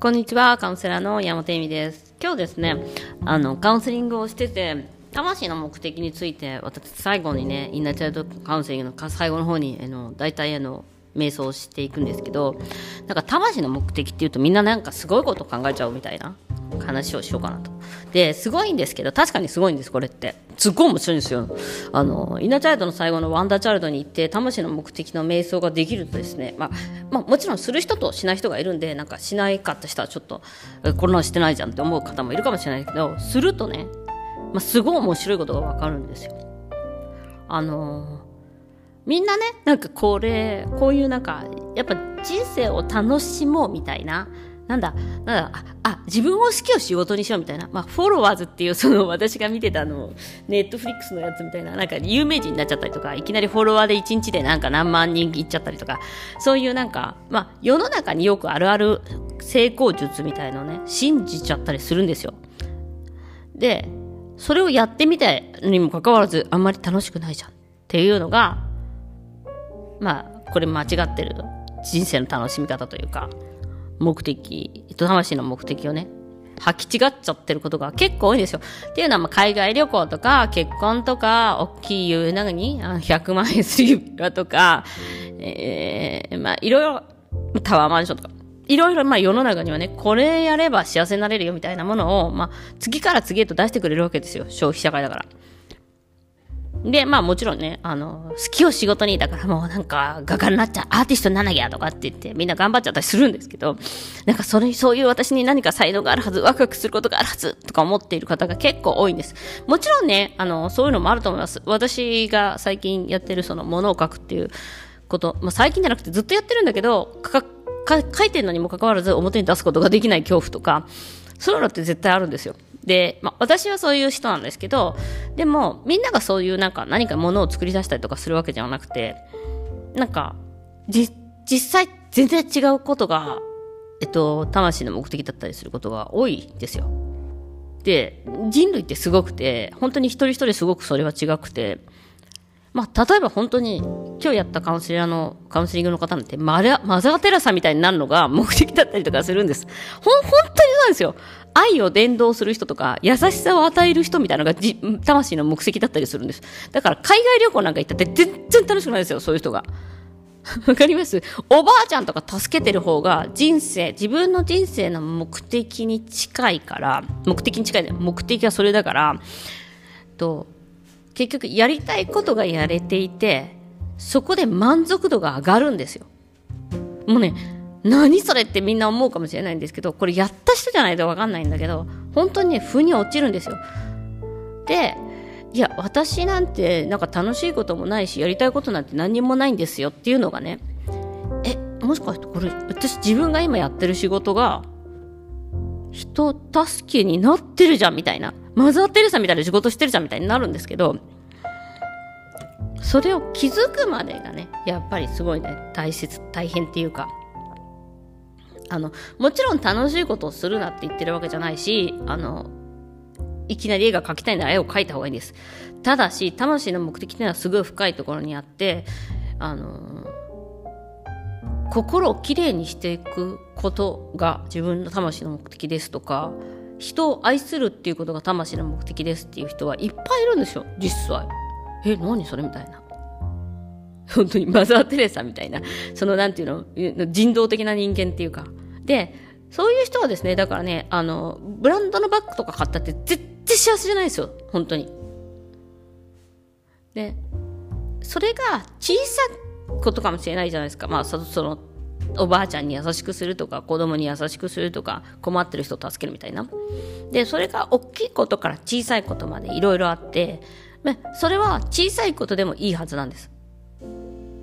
こんにちは、カウンセラーの山本恵美です。今日ですね、あの、カウンセリングをしてて、魂の目的について、私、最後にね、インナーチャイルドカウンセリングの最後の方に、あの、大体、あの、瞑想をしていくんですけど、なんか魂の目的っていうとみんななんかすごいこと考えちゃうみたいな話をしようかなと。で、すごいんですけど、確かにすごいんです、これって。すっごい面白いんですよ。あの、イナチャイルドの最後のワンダーチャイルドに行って、魂の目的の瞑想ができるとですね、まあ、まあ、もちろんする人としない人がいるんで、なんかしないかった人はちょっと、えこんなのしてないじゃんって思う方もいるかもしれないけど、するとね、まあ、すごい面白いことがわかるんですよ。あのみんなね、なんかこれ、こういうなんか、やっぱ人生を楽しもうみたいな、なんだ、なんだ、あ、あ自分を好きを仕事にしようみたいな、まあ、フォロワーズっていう、その、私が見てたあの、ネットフリックスのやつみたいな、なんか有名人になっちゃったりとか、いきなりフォロワーで1日でなんか何万人いっちゃったりとか、そういうなんか、まあ、世の中によくあるある成功術みたいのをね、信じちゃったりするんですよ。で、それをやってみてにもかかわらず、あんまり楽しくないじゃんっていうのが、まあ、これ間違ってる人生の楽しみ方というか、目的、魂の目的をね、履き違っちゃってることが結構多いんですよ。っていうのは、ま、海外旅行とか、結婚とか、大きいいう、何にあ100万円する指輪とか、えー、まあ、いろいろ、タワーマンションとか、いろいろ、まあ、世の中にはね、これやれば幸せになれるよみたいなものを、まあ、次から次へと出してくれるわけですよ。消費社会だから。で、まあもちろんね、あの、好きを仕事に、だからもうなんか画家になっちゃう、アーティストにならなきゃとかって言ってみんな頑張っちゃったりするんですけど、なんかそれ、そういう私に何か才能があるはず、ワクワクすることがあるはず、とか思っている方が結構多いんです。もちろんね、あの、そういうのもあると思います。私が最近やってるその、ものを書くっていうこと、まあ最近じゃなくてずっとやってるんだけど、か、か、書いてるのにもかかわらず表に出すことができない恐怖とか、そういうのって絶対あるんですよ。で、まあ、私はそういう人なんですけど、でも、みんながそういうなんか何かものを作り出したりとかするわけじゃなくて、なんか、じ、実際全然違うことが、えっと、魂の目的だったりすることが多いんですよ。で、人類ってすごくて、本当に一人一人すごくそれは違くて、まあ、例えば本当に、今日やったカウンセラーの、カウンセリングの方なんて、マザー・テラサみたいになるのが目的だったりとかするんです。ほ、本当にそうなんですよ。愛を伝道する人とか、優しさを与える人みたいなのがじ、魂の目的だったりするんです。だから、海外旅行なんか行ったって全然楽しくないですよ、そういう人が。わかります？おばあちゃんとか助けてる方が人生、自分の人生の目的に近いから、目的に近い、目的はそれだから、と、結局やりたいことがやれていて、そこで満足度が上がるんですよ。もうね、何それってみんな思うかもしれないんですけど、これやった人じゃないとわかんないんだけど、本当にね、腑に落ちるんですよ。で、いや、私なんてなんか楽しいこともないし、やりたいことなんて何にもないんですよっていうのがね、え、もしかしてこれ、私自分が今やってる仕事が、人助けになってるじゃんみたいな。マザー・テレサみたいな仕事してるじゃんみたいになるんですけど、それを気づくまでがね、やっぱりすごいね、大切、大変っていうか、あの、もちろん楽しいことをするなって言ってるわけじゃないし、あの、いきなり絵が描きたいなら絵を描いた方がいいんです。ただし、魂の目的っていうのはすごい深いところにあって、あの、心をきれいにしていくことが自分の魂の目的ですとか、人を愛するっていうことが魂の目的ですっていう人はいっぱいいるんですよ、実際。え、何それみたいな。本当にマザー・テレサみたいな、そのなんていうの、人道的な人間っていうか。で、そういう人はですね、だからね、あの、ブランドのバッグとか買ったって絶対幸せじゃないですよ、本当に。で、それが小さいことかもしれないじゃないですか。まあ、その、おばあちゃんに優しくするとか、子供に優しくするとか、困ってる人を助けるみたいな。で、それが大きいことから小さいことまでいろいろあって、それは小さいことでもいいはずなんです。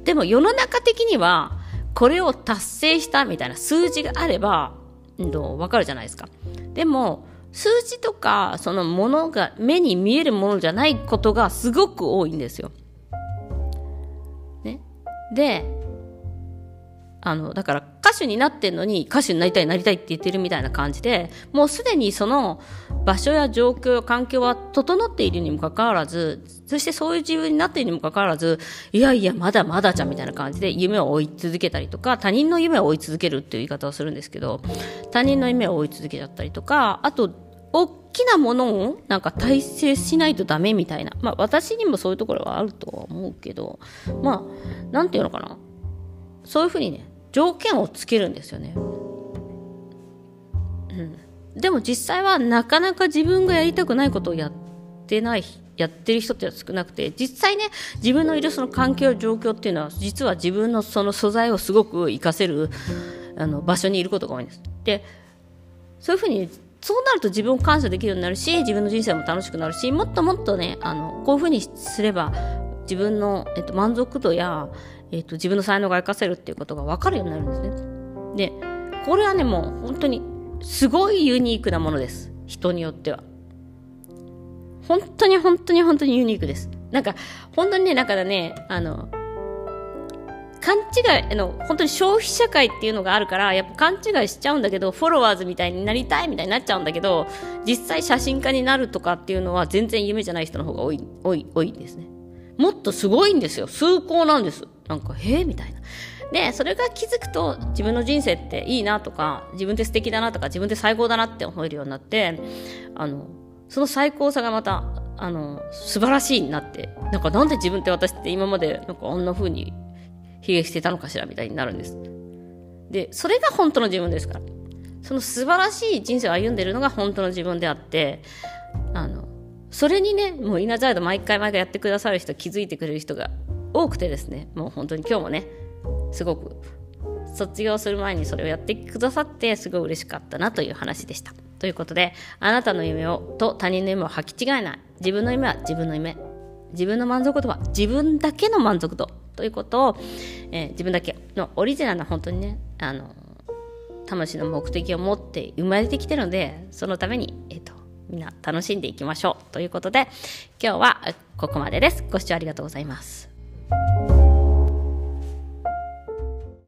でも世の中的には、これを達成したみたいな数字があれば、う？んと、わかるじゃないですか。でも、数字とか、そのものが、目に見えるものじゃないことがすごく多いんですよ。ね？で、あの、だから、歌手になってんのに歌手になりたいなりたいって言ってるみたいな感じでもうすでにその場所や状況環境は整っているにもかかわらずそしてそういう自分になっているにもかかわらずいやいやまだまだじゃんみたいな感じで夢を追い続けたりとか他人の夢を追い続けるっていう言い方をするんですけど他人の夢を追い続けちゃったりとかあと大きなものをなんか大切しないとダメみたいなまあ私にもそういうところはあるとは思うけどまあなんていうのかな。そういうふうにね条件をつけるんですよね。うん、でも実際はなかなか自分がやりたくないことをやってないやってる人って少なくて実際ね自分のいるその環境状況っていうのは実は自分のその素材をすごく活かせるあの場所にいることが多いんです。でそういうふうにそうなると自分を感謝できるようになるし自分の人生も楽しくなるしもっともっとねあのこういうふうにすれば自分の、えっと、満足度やえーと、自分の才能が活かせるっていうことが分かるようになるんですね。でこれはねもう本当にすごいユニークなものです人によっては。本当に本当に本当にユニークです。なんか本当にねだからねあの勘違いあの本当に消費社会っていうのがあるからやっぱ勘違いしちゃうんだけどフォロワーズみたいになりたいみたいになっちゃうんだけど実際写真家になるとかっていうのは全然夢じゃない人の方が多い多い多いですねもっとすごいんですよ崇高なんですなんか、へえみたいな。で、それが気づくと自分の人生っていいなとか、自分って素敵だなとか、自分って最高だなって思えるようになって、あの、その最高さがまた、あの、素晴らしいになって、なんかなんで自分って私って今までなんかあんな風に卑下してたのかしらみたいになるんです。で、それが本当の自分ですから。その素晴らしい人生を歩んでるのが本当の自分であって、あの、それにね、もうイナザイド毎回毎回やってくださる人、気づいてくれる人が多くてですねもう本当に今日もねすごく卒業する前にそれをやってくださってすごい嬉しかったなという話でした。ということであなたの夢をと他人の夢を履き違えない。自分の夢は自分の夢。自分の満足度は自分だけの満足度。ということを、えー、自分だけのオリジナルな本当にねあの魂の目的を持って生まれてきてるのでそのために、えーとみんな楽しんでいきましょう。ということで今日はここまでです。ご視聴ありがとうございます。you